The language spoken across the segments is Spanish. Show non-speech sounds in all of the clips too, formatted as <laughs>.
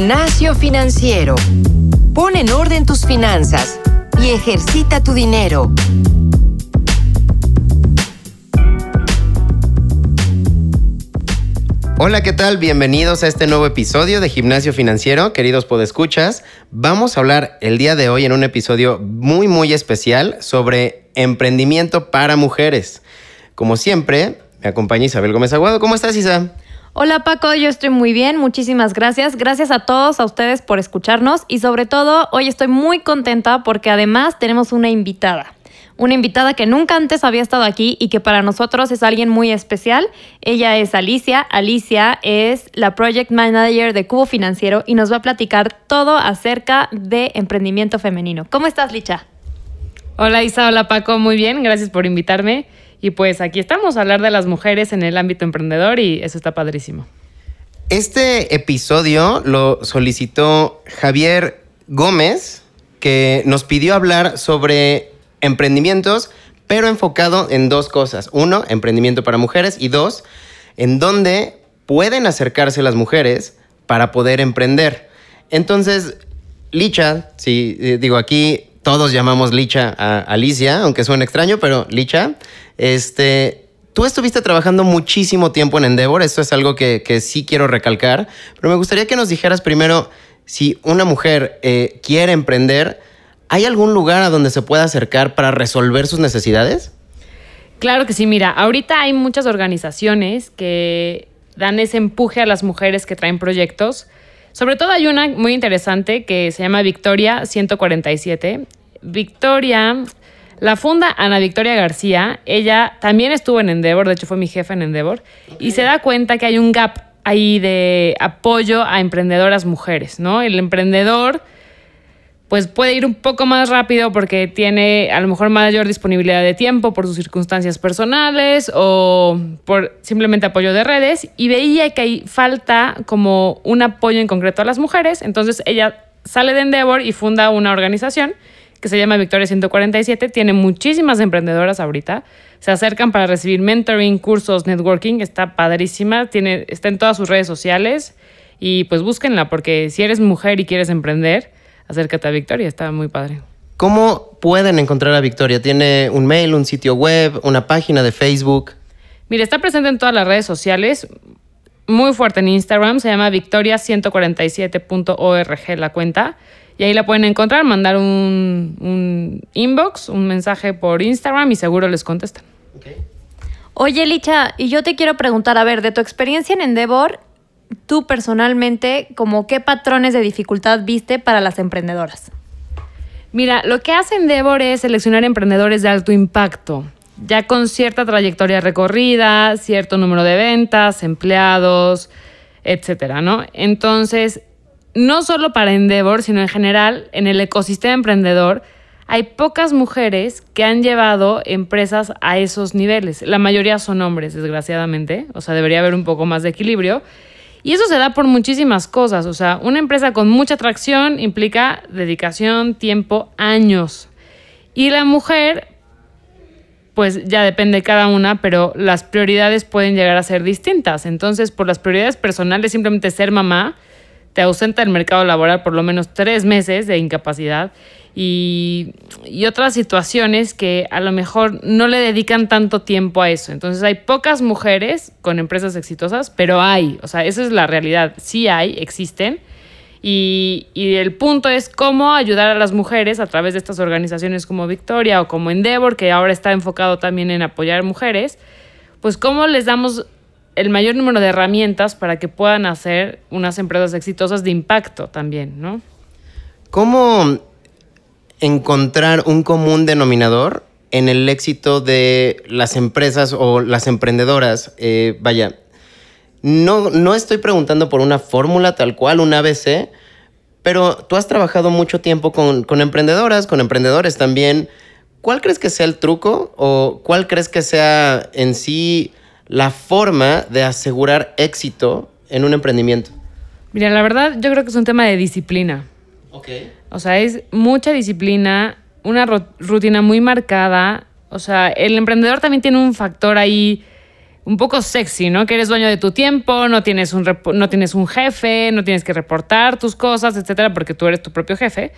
Gimnasio Financiero. Pon en orden tus finanzas y ejercita tu dinero. Hola, ¿qué tal? Bienvenidos a este nuevo episodio de Gimnasio Financiero, queridos podescuchas. Vamos a hablar el día de hoy en un episodio muy muy especial sobre emprendimiento para mujeres. Como siempre, me acompaña Isabel Gómez Aguado. ¿Cómo estás, Isa? Hola Paco, yo estoy muy bien, muchísimas gracias. Gracias a todos, a ustedes por escucharnos y sobre todo hoy estoy muy contenta porque además tenemos una invitada. Una invitada que nunca antes había estado aquí y que para nosotros es alguien muy especial. Ella es Alicia. Alicia es la Project Manager de Cubo Financiero y nos va a platicar todo acerca de emprendimiento femenino. ¿Cómo estás, Licha? Hola Isa, hola Paco, muy bien, gracias por invitarme. Y pues aquí estamos a hablar de las mujeres en el ámbito emprendedor y eso está padrísimo. Este episodio lo solicitó Javier Gómez, que nos pidió hablar sobre emprendimientos, pero enfocado en dos cosas. Uno, emprendimiento para mujeres y dos, en dónde pueden acercarse las mujeres para poder emprender. Entonces, Licha, si eh, digo aquí todos llamamos Licha a Alicia, aunque suene extraño, pero Licha, este, tú estuviste trabajando muchísimo tiempo en Endeavor, esto es algo que, sí quiero recalcar, pero me gustaría que nos dijeras primero si una mujer eh, quiere emprender, ¿hay algún lugar a donde se pueda acercar para resolver sus necesidades? Claro que sí, mira, ahorita hay muchas organizaciones que dan ese empuje a las mujeres que traen proyectos sobre todo hay una muy interesante que se llama Victoria 147. Victoria la funda Ana Victoria García. Ella también estuvo en Endeavor, de hecho fue mi jefa en Endeavor, y se da cuenta que hay un gap ahí de apoyo a emprendedoras mujeres, ¿no? El emprendedor pues puede ir un poco más rápido porque tiene a lo mejor mayor disponibilidad de tiempo por sus circunstancias personales o por simplemente apoyo de redes y veía que hay falta como un apoyo en concreto a las mujeres, entonces ella sale de Endeavor y funda una organización que se llama Victoria 147, tiene muchísimas emprendedoras ahorita, se acercan para recibir mentoring, cursos, networking, está padrísima, tiene, está en todas sus redes sociales y pues búsquenla porque si eres mujer y quieres emprender, acércate a Victoria, está muy padre. ¿Cómo pueden encontrar a Victoria? ¿Tiene un mail, un sitio web, una página de Facebook? Mire, está presente en todas las redes sociales, muy fuerte en Instagram, se llama victoria147.org la cuenta. Y ahí la pueden encontrar, mandar un, inbox, un mensaje por Instagram y seguro les contestan. Oye, Licha, y yo te quiero preguntar, a ver, de tu experiencia en Endeavor, tú personalmente, como qué patrones de dificultad viste para las emprendedoras? Mira, lo que hace Endeavor es seleccionar emprendedores de alto impacto, ya con cierta trayectoria recorrida, cierto número de ventas, empleados, etcétera, ¿no? Entonces, no solo para Endeavor, sino en general, en el ecosistema emprendedor, hay pocas mujeres que han llevado empresas a esos niveles. La mayoría son hombres, desgraciadamente. O sea, debería haber un poco más de equilibrio. Y eso se da por muchísimas cosas. O sea, una empresa con mucha atracción implica dedicación, tiempo, años. Y la mujer, pues ya depende de cada una, pero las prioridades pueden llegar a ser distintas. Entonces, por las prioridades personales, simplemente ser mamá te ausenta del mercado laboral por lo menos tres meses de incapacidad y, otras situaciones que a lo mejor no le dedican tanto tiempo a eso. Entonces hay pocas mujeres con empresas exitosas, pero hay, o sea, esa es la realidad, sí hay, existen. Y, y, el punto es cómo ayudar a las mujeres a través de estas organizaciones como Victoria o como Endeavor, que ahora está enfocado también en apoyar mujeres, pues cómo les damos el mayor número de herramientas para que puedan hacer unas empresas exitosas de impacto también, ¿no? ¿Cómo encontrar un común denominador en el éxito de las empresas o las emprendedoras. Eh, vaya, no, no estoy preguntando por una fórmula tal cual, un ABC, pero tú has trabajado mucho tiempo con, con emprendedoras, con emprendedores también. ¿Cuál crees que sea el truco o cuál crees que sea en sí la forma de asegurar éxito en un emprendimiento? Mira, la verdad yo creo que es un tema de disciplina. Ok. O sea, es mucha disciplina, una rutina muy marcada. O sea, el emprendedor también tiene un factor ahí un poco sexy, ¿no? Que eres dueño de tu tiempo, no tienes un, no tienes un jefe, no tienes que reportar tus cosas, etcétera, porque tú eres tu propio jefe.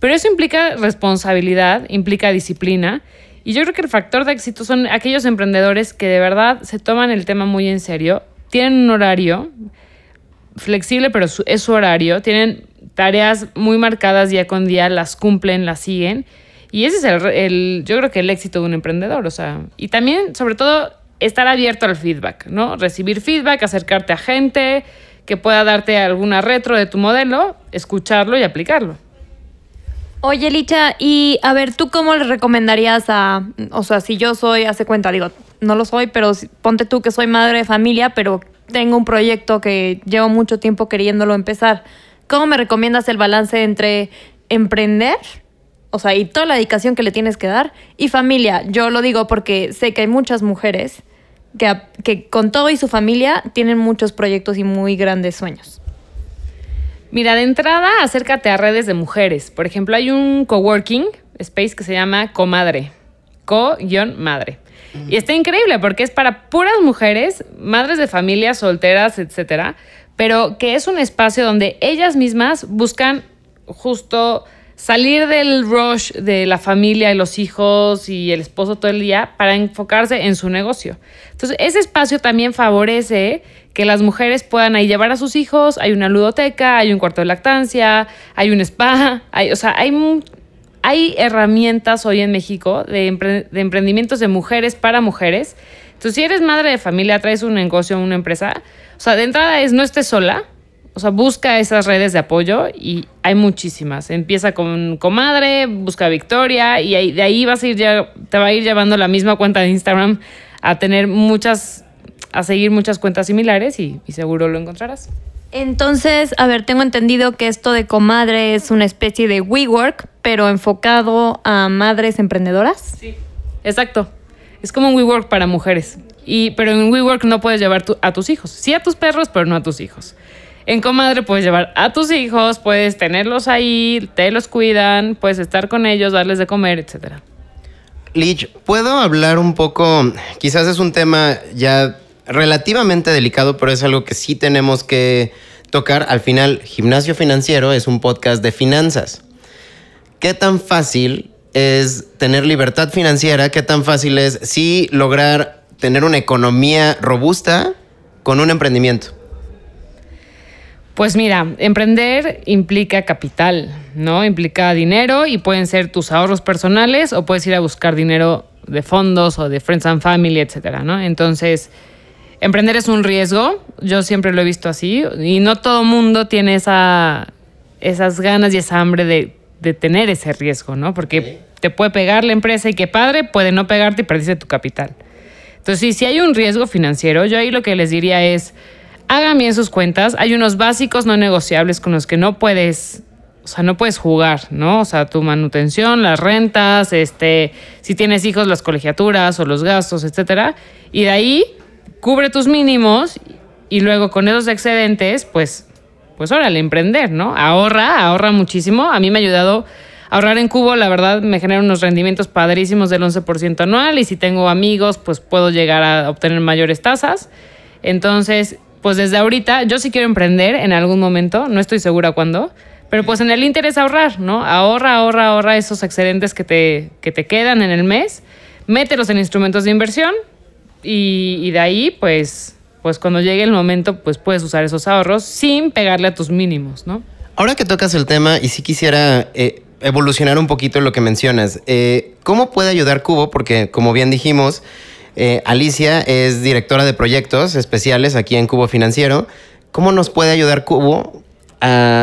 Pero eso implica responsabilidad, implica disciplina. Y yo creo que el factor de éxito son aquellos emprendedores que de verdad se toman el tema muy en serio, tienen un horario flexible, pero es su horario, tienen tareas muy marcadas día con día, las cumplen, las siguen. Y ese es el, el, yo creo que el éxito de un emprendedor, o sea, y también, sobre todo, estar abierto al feedback, ¿no? Recibir feedback, acercarte a gente que pueda darte alguna retro de tu modelo, escucharlo y aplicarlo. Oye, Licha, y a ver, ¿tú cómo le recomendarías a, o sea, si yo soy, hace cuenta, digo, no lo soy, pero ponte tú que soy madre de familia, pero tengo un proyecto que llevo mucho tiempo queriéndolo empezar. ¿Cómo me recomiendas el balance entre emprender, o sea, y toda la dedicación que le tienes que dar, y familia? Yo lo digo porque sé que hay muchas mujeres que, que con todo y su familia tienen muchos proyectos y muy grandes sueños. Mira, de entrada, acércate a redes de mujeres. Por ejemplo, hay un coworking space que se llama Comadre. Co-madre. Y está increíble porque es para puras mujeres, madres de familias, solteras, etcétera, pero que es un espacio donde ellas mismas buscan justo salir del rush de la familia y los hijos y el esposo todo el día para enfocarse en su negocio. Entonces, ese espacio también favorece que las mujeres puedan ahí llevar a sus hijos, hay una ludoteca, hay un cuarto de lactancia, hay un spa, <laughs> hay, o sea, hay hay herramientas hoy en México de, emprendimientos de mujeres para mujeres. Entonces, si eres madre de familia, traes un negocio, una empresa, o sea, de entrada es no estés sola, o sea, busca esas redes de apoyo y hay muchísimas. Empieza con comadre, busca Victoria y de ahí vas a ir ya, te va a ir llevando la misma cuenta de Instagram a tener muchas, a seguir muchas cuentas similares y seguro lo encontrarás. Entonces, a ver, tengo entendido que esto de comadre es una especie de WeWork, pero enfocado a madres emprendedoras. Sí, exacto. Es como un WeWork para mujeres. Y, pero en WeWork no puedes llevar a tus hijos. Sí a tus perros, pero no a tus hijos. En Comadre puedes llevar a tus hijos, puedes tenerlos ahí, te los cuidan, puedes estar con ellos, darles de comer, etc. Lich, ¿puedo hablar un poco? Quizás es un tema ya relativamente delicado, pero es algo que sí tenemos que tocar. Al final, Gimnasio Financiero es un podcast de finanzas. ¿Qué tan fácil es tener libertad financiera? ¿Qué tan fácil es sí lograr tener una economía robusta con un emprendimiento? Pues mira, emprender implica capital, ¿no? Implica dinero y pueden ser tus ahorros personales o puedes ir a buscar dinero de fondos o de Friends and Family, etcétera, ¿no? Entonces, emprender es un riesgo, yo siempre lo he visto así, y no todo mundo tiene esa, esas ganas y esa hambre de, tener ese riesgo, ¿no? Porque te puede pegar la empresa y qué padre, puede no pegarte y perdiste tu capital. Entonces, sí, si hay un riesgo financiero, yo ahí lo que les diría es, hagan bien sus cuentas, hay unos básicos no negociables con los que no puedes o sea, no puedes jugar, ¿no? O sea, tu manutención, las rentas, este, si tienes hijos, las colegiaturas o los gastos, etcétera. Y de ahí cubre tus mínimos y luego con esos excedentes, pues, pues órale, emprender, ¿no? Ahorra, ahorra muchísimo. A mí me ha ayudado ahorrar en Cubo, la verdad me genera unos rendimientos padrísimos del 11% anual y si tengo amigos, pues puedo llegar a obtener mayores tasas. Entonces, pues desde ahorita, yo sí quiero emprender en algún momento, no estoy segura cuándo, pero pues en el interés ahorrar, ¿no? Ahorra, ahorra, ahorra esos excedentes que te, que te quedan en el mes, mételos en instrumentos de inversión, y, de ahí, pues, pues cuando llegue el momento, pues puedes usar esos ahorros sin pegarle a tus mínimos, ¿no? Ahora que tocas el tema, y si quisiera eh, evolucionar un poquito lo que mencionas, eh, ¿cómo puede ayudar Cubo? Porque, como bien dijimos, eh, Alicia es directora de proyectos especiales aquí en Cubo Financiero. ¿Cómo nos puede ayudar Cubo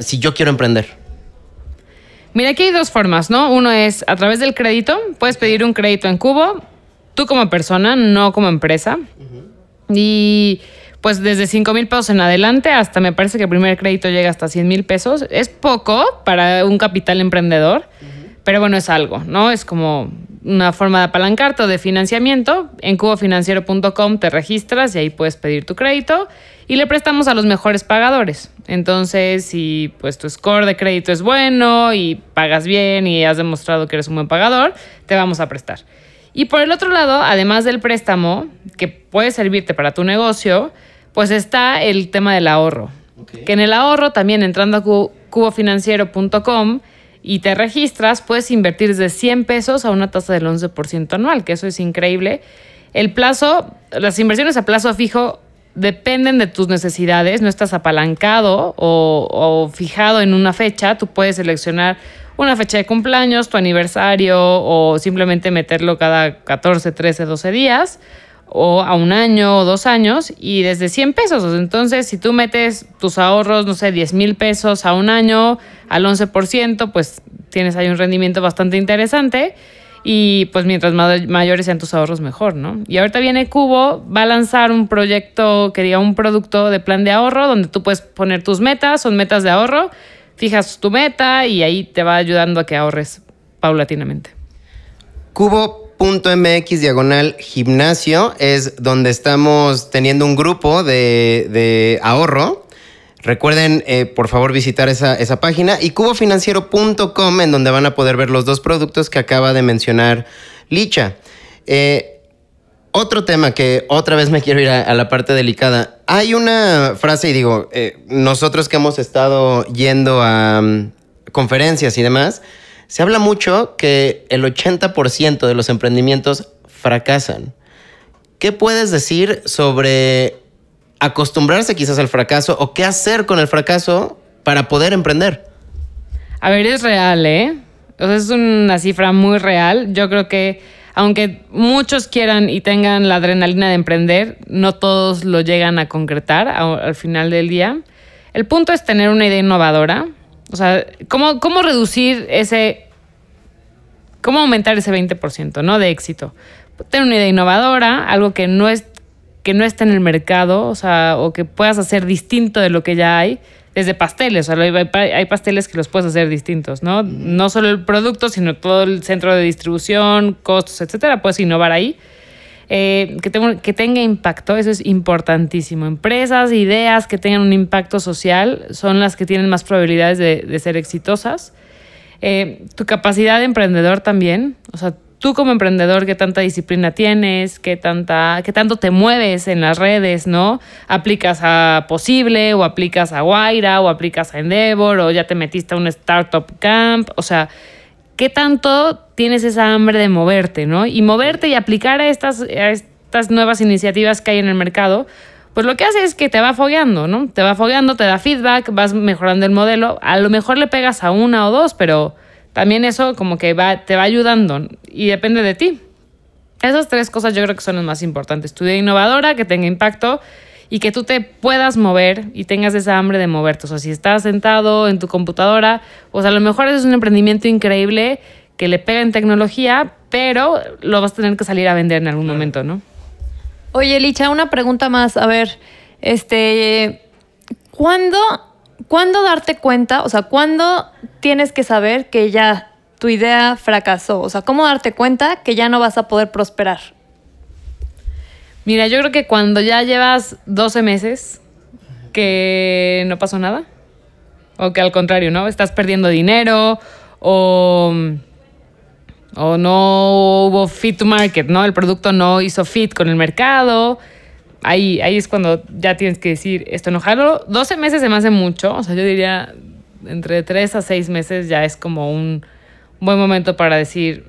si yo quiero emprender? Mira, aquí hay dos formas, ¿no? Uno es a través del crédito. Puedes pedir un crédito en Cubo tú como persona, no como empresa. Y pues desde 5 mil pesos en adelante hasta me parece que el primer crédito llega hasta 100 mil pesos. Es poco para un capital emprendedor, pero bueno, es algo, ¿no? Es como una forma de apalancarte o de financiamiento. En cubofinanciero.com te registras y ahí puedes pedir tu crédito y le prestamos a los mejores pagadores. Entonces, si pues tu score de crédito es bueno y pagas bien y has demostrado que eres un buen pagador, te vamos a prestar. Y por el otro lado, además del préstamo, que puede servirte para tu negocio, pues está el tema del ahorro. Que en el ahorro también entrando a cubofinanciero.com y te registras, puedes invertir desde 100 pesos a una tasa del 11% anual, que eso es increíble. El plazo, las inversiones a plazo fijo dependen de tus necesidades, no estás apalancado o, o fijado en una fecha, tú puedes seleccionar una fecha de cumpleaños, tu aniversario o simplemente meterlo cada 14, 13, 12 días o a un año o dos años y desde 100 pesos. Entonces, si tú metes tus ahorros, no sé, 10 mil pesos a un año al 11%, pues tienes ahí un rendimiento bastante interesante. Y pues mientras mayores sean tus ahorros, mejor, ¿no? Y ahorita viene Cubo, va a lanzar un proyecto que diga un producto de plan de ahorro donde tú puedes poner tus metas, son metas de ahorro fijas tu meta y ahí te va ayudando a que ahorres paulatinamente. Cubo.mx diagonal gimnasio es donde estamos teniendo un grupo de, ahorro. Recuerden, eh, por favor, visitar esa, página y cubofinanciero.com en donde van a poder ver los dos productos que acaba de mencionar Licha. Eh, otro tema que otra vez me quiero ir a, la parte delicada. Hay una frase, y digo, eh, nosotros que hemos estado yendo a mm, conferencias y demás, se habla mucho que el 80% de los emprendimientos fracasan. ¿Qué puedes decir sobre acostumbrarse quizás al fracaso o qué hacer con el fracaso para poder emprender? A ver, es real, ¿eh? O sea, es una cifra muy real. Yo creo que aunque muchos quieran y tengan la adrenalina de emprender, no todos lo llegan a concretar al final del día. El punto es tener una idea innovadora. O sea, ¿cómo, cómo reducir ese, cómo aumentar ese 20% ¿no? de éxito? Tener una idea innovadora, algo que no, es, que no está en el mercado, o sea, o que puedas hacer distinto de lo que ya hay desde pasteles, o sea, hay pasteles que los puedes hacer distintos, ¿no? No solo el producto, sino todo el centro de distribución, costos, etcétera, puedes innovar ahí. Eh, que, que tenga impacto, eso es importantísimo. Empresas, ideas que tengan un impacto social son las que tienen más probabilidades de, ser exitosas. Eh, tu capacidad de emprendedor también, o sea, tú como emprendedor, qué tanta disciplina tienes, qué, tanta, qué tanto te mueves en las redes, ¿no? Aplicas a Posible o aplicas a Guaira o aplicas a Endeavor o ya te metiste a un startup camp, o sea, qué tanto tienes esa hambre de moverte, ¿no? Y moverte y aplicar a estas, a estas nuevas iniciativas que hay en el mercado, pues lo que hace es que te va fogueando, ¿no? Te va fogueando, te da feedback, vas mejorando el modelo, a lo mejor le pegas a una o dos, pero también eso como que va, te va ayudando y depende de ti. Esas tres cosas yo creo que son las más importantes. Tu idea innovadora, que tenga impacto y que tú te puedas mover y tengas esa hambre de moverte. O sea, si estás sentado en tu computadora, pues a lo mejor es un emprendimiento increíble que le pega en tecnología, pero lo vas a tener que salir a vender en algún momento, ¿no? Oye, Licha, una pregunta más. A ver, este, ¿cuándo ¿Cuándo darte cuenta? O sea, ¿cuándo tienes que saber que ya tu idea fracasó? O sea, ¿cómo darte cuenta que ya no vas a poder prosperar? Mira, yo creo que cuando ya llevas 12 meses que no pasó nada, o que al contrario, ¿no? Estás perdiendo dinero o, o no hubo fit to market, ¿no? El producto no hizo fit con el mercado, ahí, ahí es cuando ya tienes que decir, esto enojarlo. 12 meses se me hace mucho, o sea, yo diría entre 3 a 6 meses ya es como un buen momento para decir,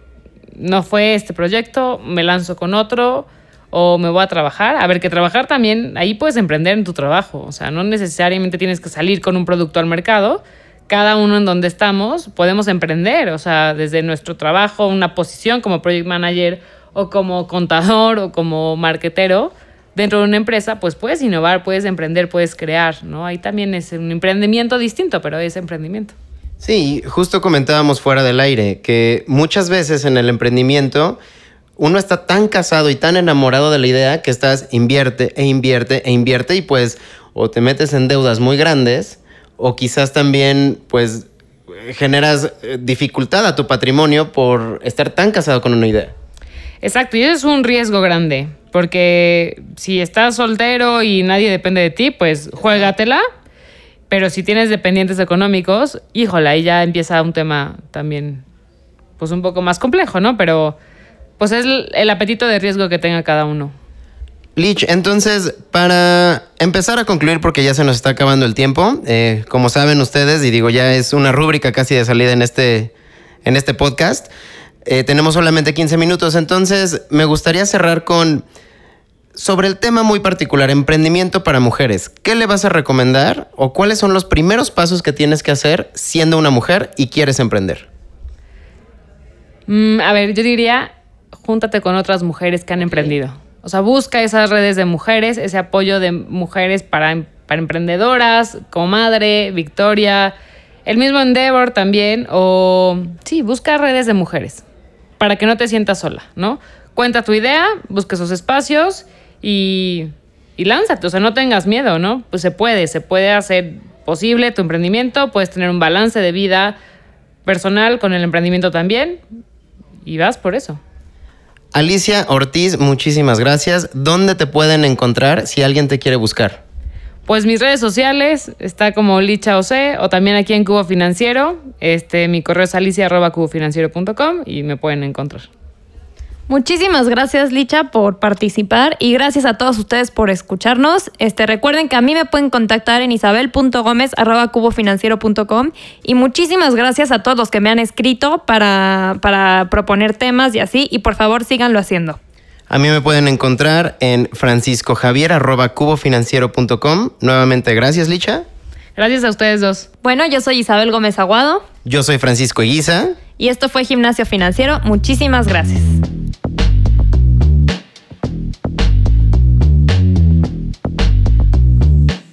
no fue este proyecto, me lanzo con otro o me voy a trabajar. A ver, que trabajar también, ahí puedes emprender en tu trabajo, o sea, no necesariamente tienes que salir con un producto al mercado. Cada uno en donde estamos podemos emprender, o sea, desde nuestro trabajo, una posición como project manager o como contador o como marketero dentro de una empresa, pues puedes innovar, puedes emprender, puedes crear, ¿no? Ahí también es un emprendimiento distinto, pero es emprendimiento. Sí, justo comentábamos fuera del aire que muchas veces en el emprendimiento uno está tan casado y tan enamorado de la idea que estás invierte e invierte e invierte y pues o te metes en deudas muy grandes o quizás también pues generas eh, dificultad a tu patrimonio por estar tan casado con una idea. Exacto, y eso es un riesgo grande, porque si estás soltero y nadie depende de ti, pues juégatela. Pero si tienes dependientes económicos, híjole, ahí ya empieza un tema también, pues un poco más complejo, ¿no? Pero pues es el, el apetito de riesgo que tenga cada uno. Lich, entonces, para empezar a concluir, porque ya se nos está acabando el tiempo, eh, como saben ustedes, y digo, ya es una rúbrica casi de salida en este, en este podcast, eh, tenemos solamente 15 minutos, entonces me gustaría cerrar con, sobre el tema muy particular, emprendimiento para mujeres. ¿Qué le vas a recomendar o cuáles son los primeros pasos que tienes que hacer siendo una mujer y quieres emprender? Mm, a ver, yo diría, júntate con otras mujeres que han emprendido. O sea, busca esas redes de mujeres, ese apoyo de mujeres para, para emprendedoras, comadre, Victoria, el mismo Endeavor también, o sí, busca redes de mujeres para que no te sientas sola, ¿no? Cuenta tu idea, busca esos espacios y, y lánzate, o sea, no tengas miedo, ¿no? Pues se puede, se puede hacer posible tu emprendimiento, puedes tener un balance de vida personal con el emprendimiento también y vas por eso. Alicia Ortiz, muchísimas gracias. ¿Dónde te pueden encontrar si alguien te quiere buscar? Pues mis redes sociales está como Licha OC o también aquí en Cubo Financiero. Este, mi correo es alicia.cubofinanciero.com y me pueden encontrar. Muchísimas gracias, Licha, por participar y gracias a todos ustedes por escucharnos. Este, recuerden que a mí me pueden contactar en isabel.gomez.cubofinanciero.com y muchísimas gracias a todos los que me han escrito para, para proponer temas y así. Y por favor, síganlo haciendo. A mí me pueden encontrar en franciscojavier.cubofinanciero.com. Nuevamente, gracias, Licha. Gracias a ustedes dos. Bueno, yo soy Isabel Gómez Aguado. Yo soy Francisco Eguiza. Y esto fue Gimnasio Financiero. Muchísimas gracias.